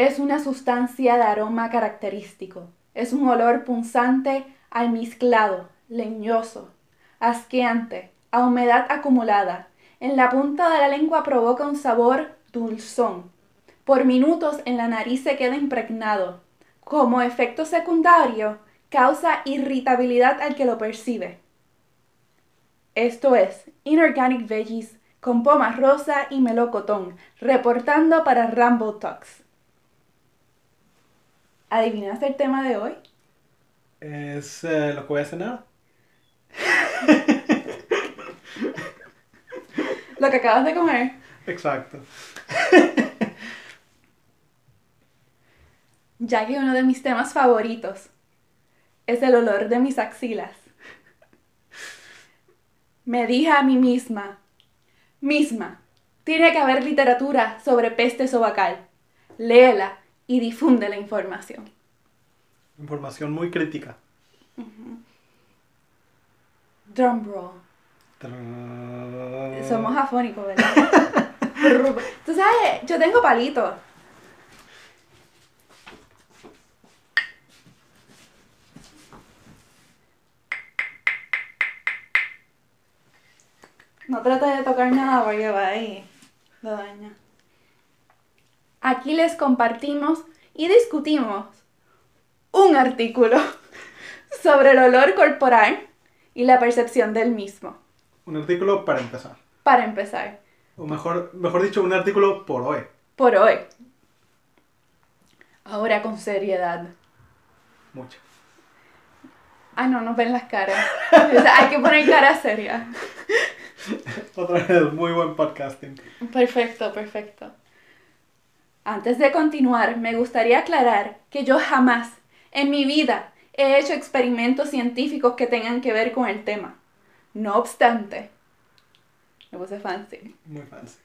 Es una sustancia de aroma característico. Es un olor punzante, almizclado, leñoso, asqueante, a humedad acumulada. En la punta de la lengua provoca un sabor dulzón. Por minutos en la nariz se queda impregnado. Como efecto secundario, causa irritabilidad al que lo percibe. Esto es Inorganic Veggies con poma rosa y melocotón, reportando para Rambo Talks. ¿Adivinas el tema de hoy? Es eh, lo que voy a cenar. Lo que acabas de comer. Exacto. Ya que uno de mis temas favoritos es el olor de mis axilas. Me dije a mí misma, misma, tiene que haber literatura sobre peste sobacal. Léela y difunde la información. Información muy crítica. Drum roll. Tra- Somos afónicos, ¿verdad? Tú sabes, yo tengo palitos. No trate de tocar nada porque va ahí. Lo daña. Aquí les compartimos y discutimos un artículo sobre el olor corporal y la percepción del mismo. Un artículo para empezar. Para empezar, O mejor, mejor dicho, un artículo por hoy. por hoy. Ahora con seriedad. Mucho. Ah, no, nos ven las caras. O sea, hay que poner cara seria. Otra vez, muy buen podcasting. Perfecto, perfecto. Antes de continuar, me gustaría aclarar que yo jamás en mi vida he hecho experimentos científicos que tengan que ver con el tema. No obstante, me puse fancy. Muy fancy.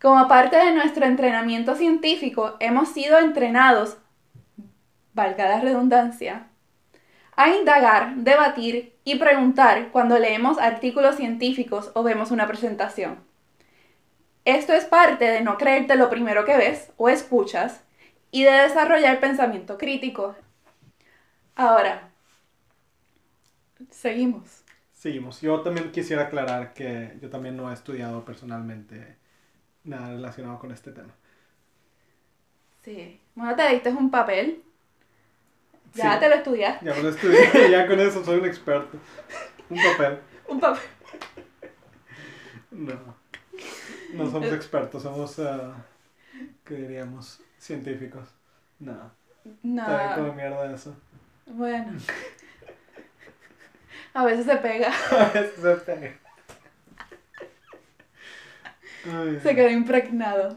Como parte de nuestro entrenamiento científico, hemos sido entrenados, valga la redundancia, a indagar, debatir y preguntar cuando leemos artículos científicos o vemos una presentación. Esto es parte de no creerte lo primero que ves o escuchas y de desarrollar pensamiento crítico. Ahora, seguimos. Seguimos. Yo también quisiera aclarar que yo también no he estudiado personalmente nada relacionado con este tema. Sí. Bueno, te diste un papel. Ya Sí. te lo estudiaste. Ya me lo estudié, ya con eso soy un experto. Un papel. Un papel. No. No somos expertos, somos, ah, ¿qué diríamos? Científicos. No. Está bien como No. mierda eso. Bueno. A veces se pega. A veces se pega. Ay, Se quedó impregnado.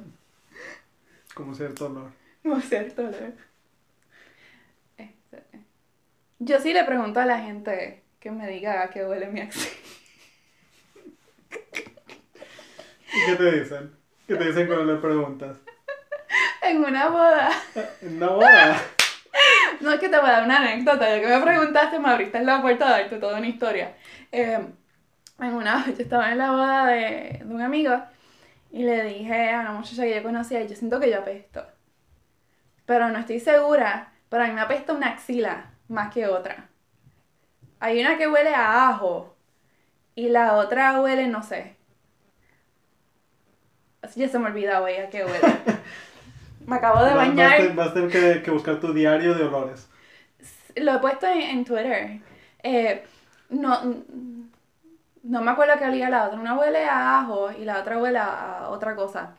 Como cierto olor. No es cierto, ¿no? Este, Yo sí le pregunto a la gente que me diga a qué huele mi axila. ¿Y qué te dicen? ¿Qué te dicen cuando le preguntas? En una boda. En una boda. No es que te voy a dar una anécdota. Ya que me preguntaste, me abriste la puerta a darte toda una historia. Eh, en una, yo estaba en la boda de, de un amigo y le dije a una muchacha que yo conocía, yo siento que yo apesto. Pero no estoy segura. Pero a mí me apesta una axila más que otra. Hay una que huele a ajo y la otra huele, no sé. Ya se me olvida, güey, a qué huele. Me acabo de Vas, bañar. vas a tener que, que buscar tu diario de olores. Lo he puesto en, en Twitter. Eh, no, no me acuerdo qué olía la otra. Una huele a ajo y la otra huele a otra cosa.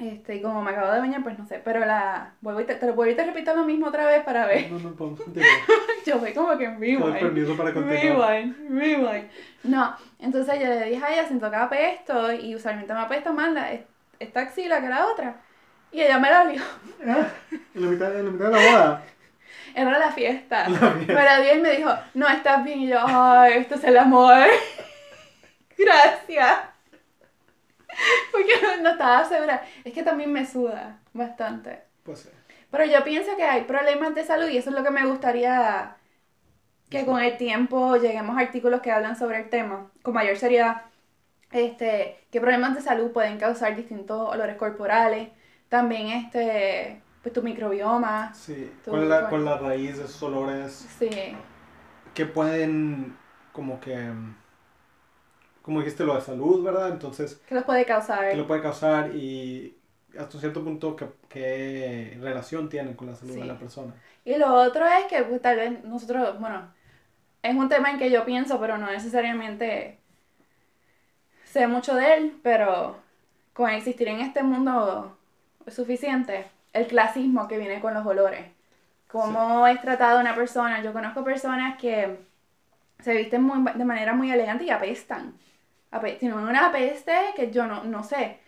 Este, y como me acabo de bañar, pues no sé. Pero la. Vuelvo y te, te lo vuelvo y te repito lo mismo otra vez para ver. No, no continuar. Yo voy como que en rewind. permiso para continuar. Rewind. No, entonces yo le dije a ella, siento que apesto y usualmente me apesta más la, esta axila que la otra. Y ella me la olió. Ah, En la mitad, en la mitad de la boda. Era la fiesta. La fiesta. Me la dio y me dijo, no estás bien. Y yo, ay, esto es el amor. Gracias. Porque no, no estaba segura. Es que también me suda bastante. Pues sí. Pero yo pienso que hay problemas de salud y eso es lo que me gustaría que con el tiempo lleguemos a artículos que hablan sobre el tema con mayor seriedad. Este, qué problemas de salud pueden causar distintos olores corporales. También este, pues tu microbioma. Sí, con, la, con la raíz de esos olores. Sí. Que pueden como que como dijiste lo de salud, ¿verdad? Entonces... ¿Qué lo puede causar? ¿Qué lo puede causar y hasta cierto punto qué, relación tienen con la salud de la persona? Y lo otro es que pues, tal vez nosotros, bueno, es un tema en que yo pienso, pero no necesariamente sé mucho de él, pero con existir en este mundo es suficiente. El clasismo que viene con los olores. Cómo es tratado una persona. Yo conozco personas que se visten muy, de manera muy elegante y apestan. Tienen una peste que yo no, no sé.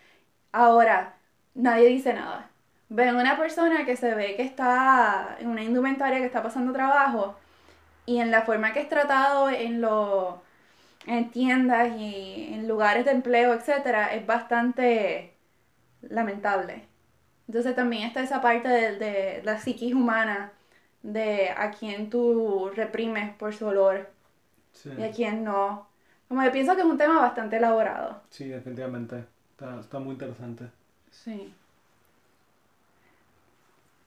Ahora, nadie dice nada. Ven una persona que se ve que está en una indumentaria que está pasando trabajo y en la forma que es tratado en los en tiendas y en lugares de empleo, etcétera, es bastante lamentable. Entonces también está esa parte de, de la psiquis humana de a quien tú reprimes por su olor y a quien no. Como yo pienso que es un tema bastante elaborado. Sí, definitivamente. Está, está muy interesante. Sí.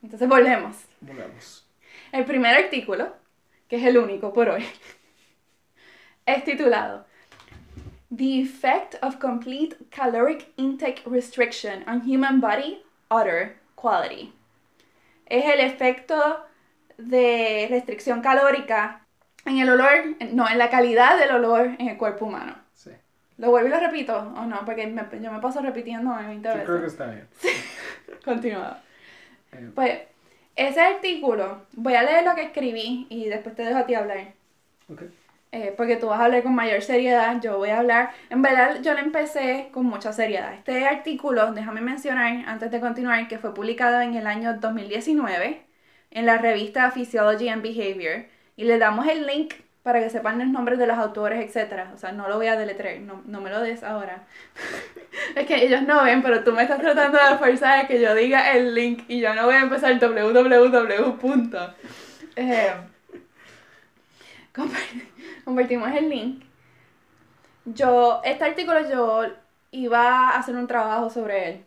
Entonces volvemos. Volvemos. El primer artículo, que es el único por hoy, es titulado The Effect of Complete Caloric Intake Restriction on Human Body Odor Quality. Es el efecto de restricción calórica en el olor, no, en la calidad del olor en el cuerpo humano. Sí. ¿Lo vuelvo y lo repito o no? Porque yo me paso repitiendo 20 veces. Yo creo que está bien. Continúa. Eh. Pues, ese artículo, voy a leer lo que escribí y después te dejo a ti hablar. Okay. Eh, porque tú vas a hablar con mayor seriedad, yo voy a hablar. En verdad, yo lo empecé con mucha seriedad. Este artículo, déjame mencionar antes de continuar, que fue publicado en el año 2019 en la revista Physiology and Behavior y le damos el link para que sepan los nombres de los autores, etc. O sea, no lo voy a deletrear, no, no me lo des ahora. es que ellos no ven, pero tú me estás tratando de forzar a que yo diga el link y yo no voy a empezar www. Eh, compartimos el link. Yo, este artículo yo iba a hacer un trabajo sobre él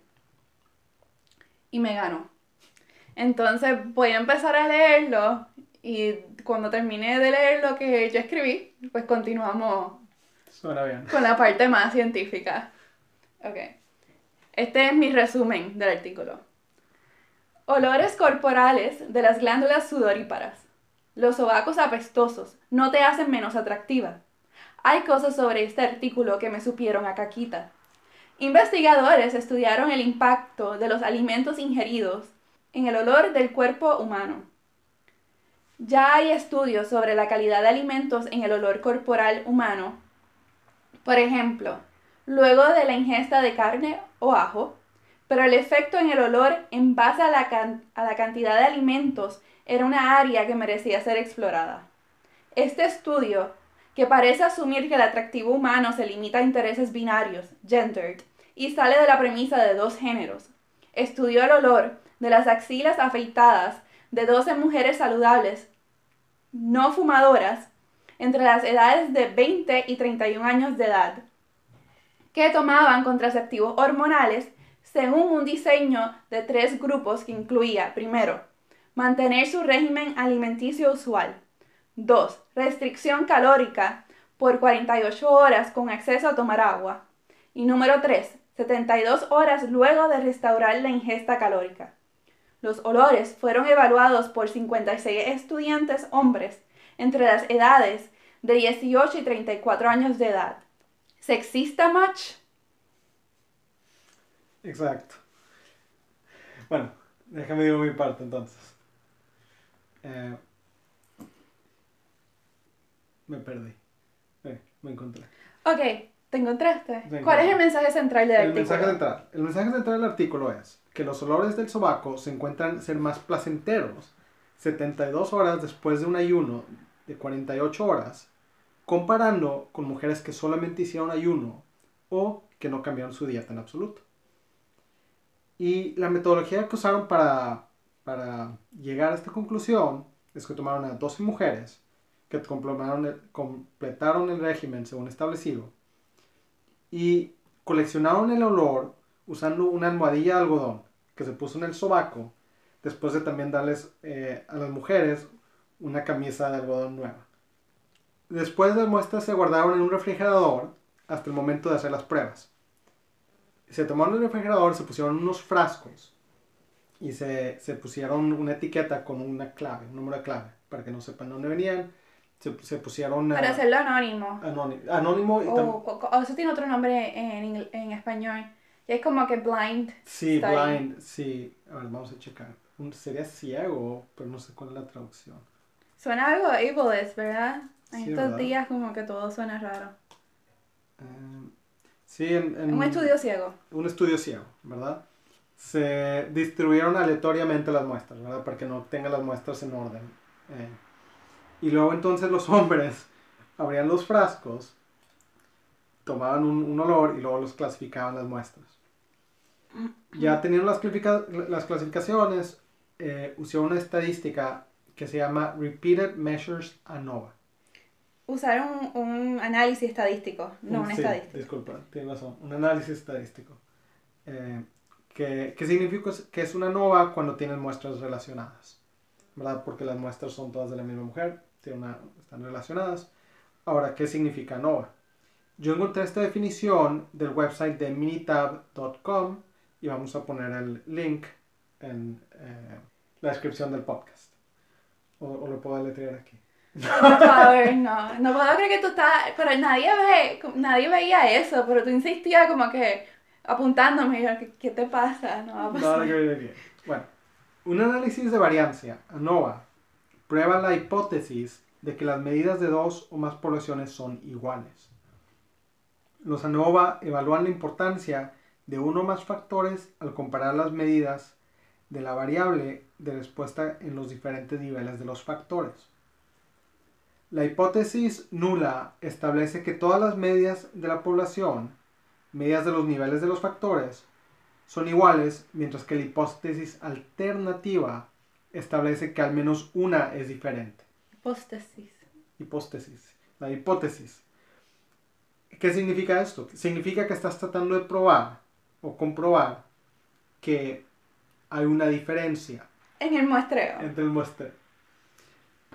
y me ganó. Entonces voy a empezar a leerlo y cuando termine de leer lo que yo escribí, pues continuamos con la parte más científica. Ok. Este es mi resumen del artículo. Olores corporales de las glándulas sudoríparas. Los sobacos apestosos no te hacen menos atractiva. Hay cosas sobre este artículo que me supieron a caquita. Investigadores estudiaron el impacto de los alimentos ingeridos en el olor del cuerpo humano. Ya hay estudios sobre la calidad de alimentos en el olor corporal humano. Por ejemplo, luego de la ingesta de carne o ajo, pero el efecto en el olor en base a la, a la cantidad de alimentos era una área que merecía ser explorada. Este estudio, que parece asumir que el atractivo humano se limita a intereses binarios, gendered, y sale de la premisa de dos géneros, estudió el olor de las axilas afeitadas de 12 mujeres saludables, no fumadoras, entre las edades de 20 y 31 años de edad, que tomaban contraceptivos hormonales según un diseño de tres grupos que incluía, primero, mantener su régimen alimenticio usual, 2. Restricción calórica por 48 horas con acceso a tomar agua. Y número 3. 72 horas luego de restaurar la ingesta calórica. Los olores fueron evaluados por 56 estudiantes hombres entre las edades de 18 y 34 años de edad. ¿Sexista match? Exacto. Bueno, déjame decir mi parte entonces. Eh, me perdí. Eh, me encontré. Ok, ¿te encontraste? ¿Cuál es el mensaje central del el Mensaje central. El mensaje central del artículo es que los olores del sobaco se encuentran ser más placenteros 72 horas después de un ayuno de 48 horas, comparando con mujeres que solamente hicieron ayuno o que no cambiaron su dieta en absoluto. Y la metodología que usaron para, para llegar a esta conclusión es que tomaron a 12 mujeres que completaron el, régimen según establecido y coleccionaron el olor usando una almohadilla de algodón que se puso en el sobaco después de también darles eh, a las mujeres una camisa de algodón nueva. Después las muestras se guardaron en un refrigerador hasta el momento de hacer las pruebas. Se tomaron el refrigerador, se pusieron unos frascos y se, se pusieron una etiqueta con una clave, un número de clave, para que no sepan dónde venían. Se, se pusieron... Para hacerlo anónimo. anónimo, anónimo y O, o- o eso tiene otro nombre en, en español. Y es como que blind. Sí, study. blind, sí. A ver, vamos a checar. Sería ciego, pero no sé cuál es la traducción. Suena algo ableist, ¿verdad? En Sí, estos ¿verdad? días como que todo suena raro. Eh, sí, en, en- Un estudio ciego. un estudio ciego, ¿verdad? Se distribuyeron aleatoriamente las muestras, ¿verdad? Para que no tengan las muestras en orden. Eh, y luego entonces los hombres abrían los frascos, tomaban un, un olor y luego los clasificaban las muestras. Ya teniendo las, clasifica- las clasificaciones, eh, usó una estadística que se llama Repeated Measures ANOVA. Usar un, un análisis estadístico, no un Mm, Sí, estadístico. Disculpa, tienes razón. Un análisis estadístico. Eh, que, que significa que es una NOVA cuando tienen muestras relacionadas. ¿Verdad? Porque las muestras son todas de la misma mujer, una- están relacionadas. Ahora, ¿qué significa NOVA? Yo encontré esta definición del website de minitab.com y vamos a poner el link en eh, la descripción del podcast. O, o lo puedo letrear aquí. Por favor, no. No puedo creer que tú estás. Pero nadie ve, nadie veía eso, pero tú insistías como que apuntándome. y yo, ¿qué, qué te pasa? No va a pasar. aquí. Bueno, un análisis de variancia, ANOVA, prueba la hipótesis de que las medidas de dos o más poblaciones son iguales. Los ANOVA evalúan la importancia de uno o más factores al comparar las medidas de la variable de respuesta en los diferentes niveles de los factores. La hipótesis nula establece que todas las medias de la población, medias de los niveles de los factores, son iguales, mientras que la hipótesis alternativa establece que al menos una es diferente. Hipótesis. Hipótesis. La hipótesis. ¿Qué significa esto? Significa que estás tratando de probar o comprobar que hay una diferencia En el muestreo. entre el muestreo.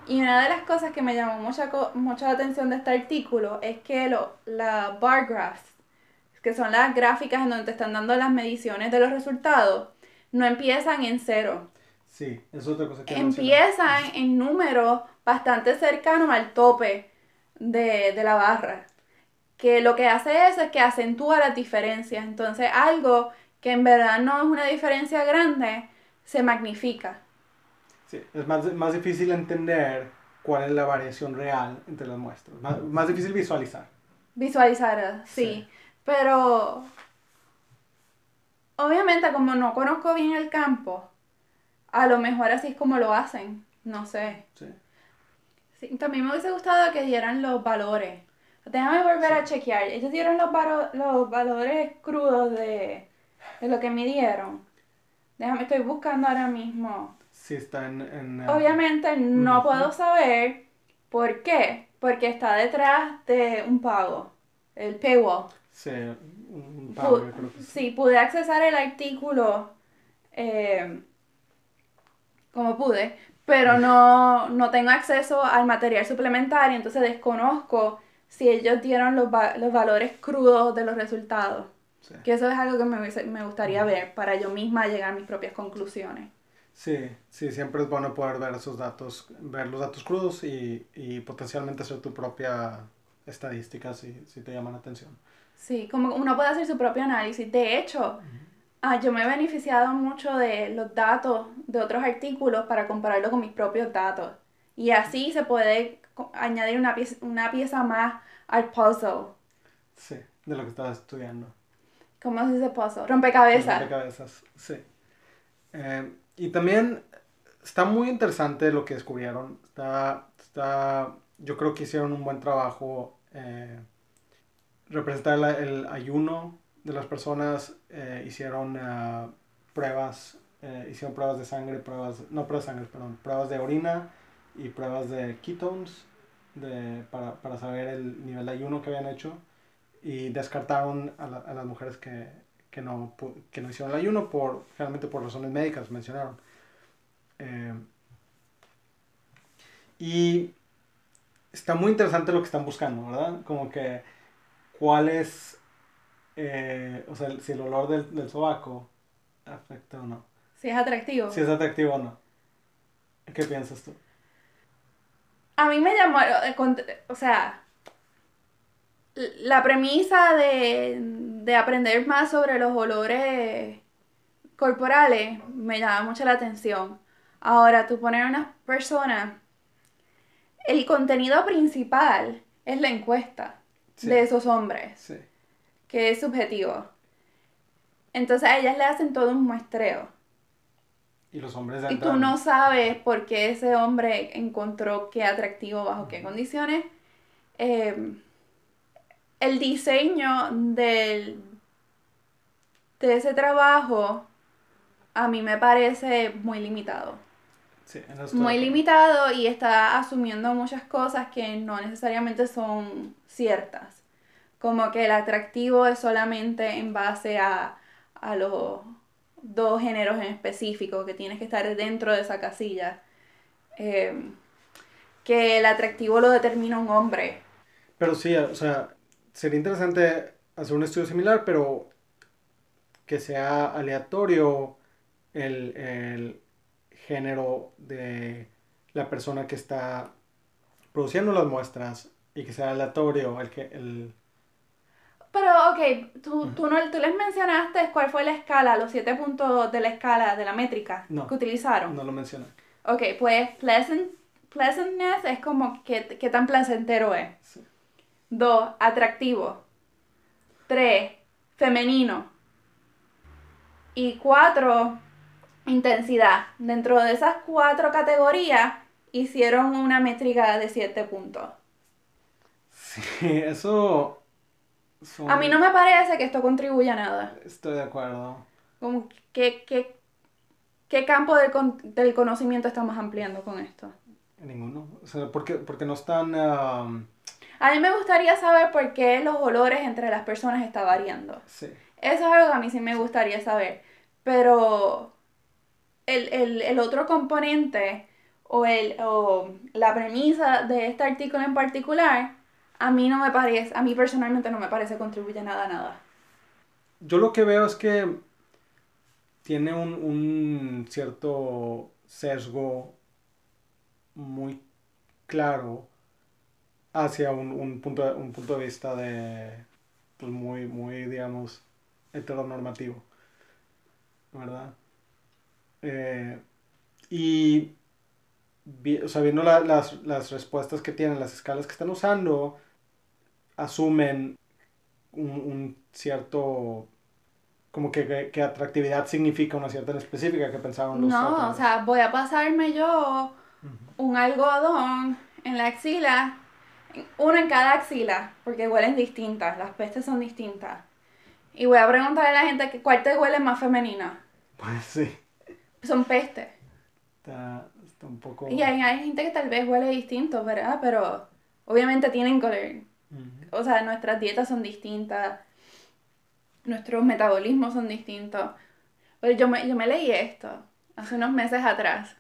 Y una de las cosas que me llamó mucha, mucha atención de este artículo es que lo, la bar graphs, que son las gráficas en donde te están dando las mediciones de los resultados, no empiezan en cero. Sí, es otra cosa que. Empiezan en números bastante cercanos al tope de, de la barra. Que lo que hace eso es que acentúa las diferencias. Entonces algo que en verdad no es una diferencia grande, se magnifica. Sí, es más, más difícil entender cuál es la variación real entre las muestras. Más, más difícil visualizar. Visualizar, sí. Sí. Pero obviamente como no conozco bien el campo, a lo mejor así es como lo hacen. No sé. Sí. Sí, también me hubiese gustado que dieran los valores. Déjame volver a chequear. Ellos dieron los, varo- los valores crudos de, de lo que midieron. Déjame, estoy buscando ahora mismo. Sí, está en... en, eh, Obviamente no puedo saber por qué. Porque está detrás de un pago. El paywall. Sí, un Pu- pago, yo creo que sí. sí, pude accesar el artículo eh, como pude, pero no, no tengo acceso al material suplementario, entonces desconozco si ellos dieron los, va- los valores crudos de los resultados. Sí. Que eso es algo que me, me gustaría ver para yo misma llegar a mis propias conclusiones. Sí, sí, siempre es bueno poder ver esos datos, ver los datos crudos y, y potencialmente hacer tu propia estadística si, si te llaman la atención. Sí, como uno puede hacer su propio análisis. De hecho, ah, yo me he beneficiado mucho de los datos de otros artículos para compararlo con mis propios datos. Y así se puede añadir una pieza, una pieza más al puzzle. Sí, de lo que estás estudiando. ¿Cómo se dice puzzle? Rompecabezas. Rompecabezas, sí. Eh, y también está muy interesante lo que descubrieron. Está, está, yo creo que hicieron un buen trabajo. eh, representar la- el ayuno de las personas. eh, hicieron pruebas, hicieron pruebas de sangre, pruebas, no pruebas de sangre, perdón, pruebas de orina y pruebas de ketones de, para, para saber el nivel de ayuno que habían hecho y descartaron a, la- a las mujeres que, que, no, que no hicieron el ayuno por, generalmente por razones médicas mencionaron. Eh, y está muy interesante lo que están buscando, ¿verdad? Como que cuál es, eh, o sea, si el olor del, del sobaco afecta o no. Si es atractivo. Si es atractivo o no. ¿Qué piensas tú? A mí me llamó, eh, o sea, la premisa de, de aprender más sobre los olores corporales me llama mucho la atención. Ahora, tú poner a una persona, el contenido principal es la encuesta Sí. de esos hombres, Sí. que es subjetivo. Entonces a ellas le hacen todo un muestreo. Y los hombres Y tú no sabes por qué ese hombre encontró qué atractivo bajo qué condiciones. Eh, el diseño del, de ese trabajo a mí me parece muy limitado. Sí, Muy limitado y está asumiendo muchas cosas que no necesariamente son ciertas. Como que el atractivo es solamente en base a, a los dos géneros en específico, que tienes que estar dentro de esa casilla. Eh, que el atractivo lo determina un hombre. Pero sí, o sea, sería interesante hacer un estudio similar, pero que sea aleatorio el, el género de la persona que está produciendo las muestras y que sea aleatorio el que el Pero, ok, tú, tú, no, tú les mencionaste cuál fue la escala, los siete puntos de la escala, de la métrica No. que utilizaron. no lo menciona. Ok, pues pleasant, pleasantness es como qué, qué tan placentero es. Sí. Dos, atractivo. Tres, femenino. Y cuatro, intensidad. Dentro de esas cuatro categorías hicieron una métrica de siete puntos. Sí, eso son- A mí no me parece que esto contribuya a nada. estoy de acuerdo. Como que, que- ¿Qué campo del, con- del conocimiento estamos ampliando con esto? Ninguno. O sea, porque, porque no están um, A mí me gustaría saber por qué los olores entre las personas están variando. sí. Eso es algo que a mí sí me gustaría saber. Pero el, el- el otro componente o, el, o la premisa de este artículo en particular, a mí no me parece, a mí personalmente no me parece contribuye nada a nada. Yo lo que veo es que tiene un, un cierto sesgo muy claro hacia un, un punto, un punto de vista de, pues muy, muy, digamos, heteronormativo, ¿verdad? Eh, y, o sea, viendo la- las, las respuestas que tienen, las escalas que están usando, asumen un, un cierto como que, que, que atractividad significa una cierta en específica que pensaban los No, otros. o sea, voy a pasarme yo un algodón en la axila, uno en cada axila, porque huelen distintas, las pestes son distintas. Y voy a preguntarle a la gente que cuál te huele más femenina. Pues sí, Son pestes. está, está un poco... Y hay, hay gente que tal vez huele distinto, ¿verdad? Pero obviamente tienen color. Ujú. O sea, nuestras dietas son distintas, nuestros metabolismos son distintos. Pero yo me, yo me leí esto hace unos meses atrás.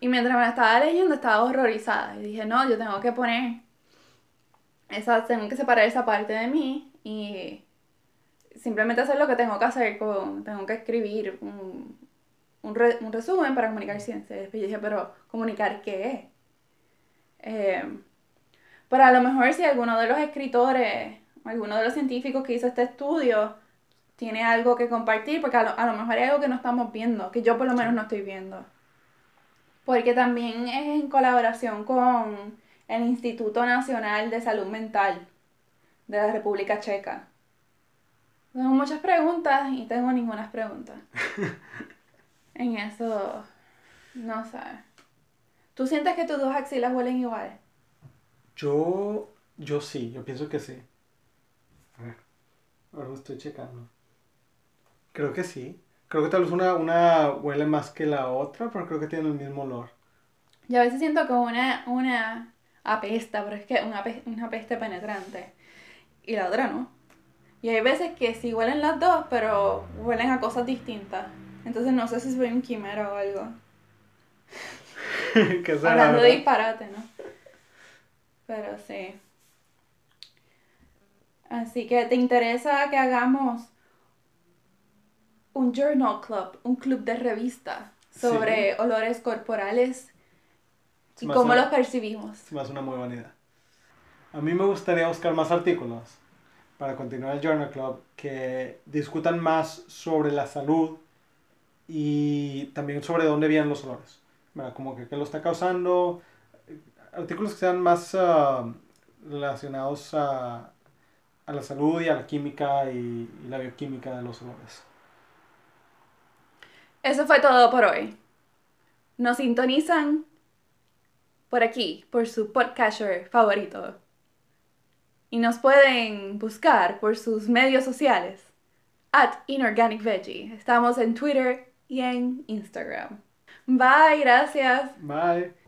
Y mientras me estaba leyendo estaba horrorizada. Y dije, no, yo tengo que poner esa, tengo que separar esa parte de mí y simplemente hacer lo que tengo que hacer. Con, tengo que escribir un, un, re- un resumen para comunicar ciencia. Y después yo dije, pero ¿comunicar qué? Eh, pero a lo mejor si alguno de los escritores, alguno de los científicos que hizo este estudio tiene algo que compartir, porque a lo, a lo mejor hay algo que no estamos viendo, que yo por lo menos no estoy viendo. Porque también es en colaboración con el Instituto Nacional de Salud Mental de la República Checa. Tengo muchas preguntas y tengo ninguna pregunta. en eso, no sé. ¿Tú sientes que tus dos axilas huelen igual? Yo, yo sí, yo pienso que sí. A ver, ahora lo estoy checando. Creo que sí. Creo que tal vez una, una huele más que la otra, pero creo que tiene el mismo olor. Yo a veces siento como una, una apesta, pero es que una, una peste penetrante. Y la otra no. Y hay veces que sí huelen las dos, pero huelen a cosas distintas. Entonces no sé si soy un quimera o algo. Hablando de disparate, ¿no? Pero sí. Así que te interesa que hagamos un journal club, un club de revista sobre olores corporales y cómo hace- los percibimos. Se me hace una muy buena idea. A mí me gustaría buscar más artículos para continuar el Journal Club que discutan más sobre la salud y también sobre dónde vienen los olores. ¿verdad? Como que qué lo está causando. Artículos que sean más ah, relacionados a, a la salud y a la química y, y la bioquímica de los olores. Eso fue todo por hoy. Nos sintonizan por aquí, por su podcaster favorito. Y nos pueden buscar por sus medios sociales. At Inorganic Veggie. Estamos en Twitter y en Instagram. Bye, gracias. Bye.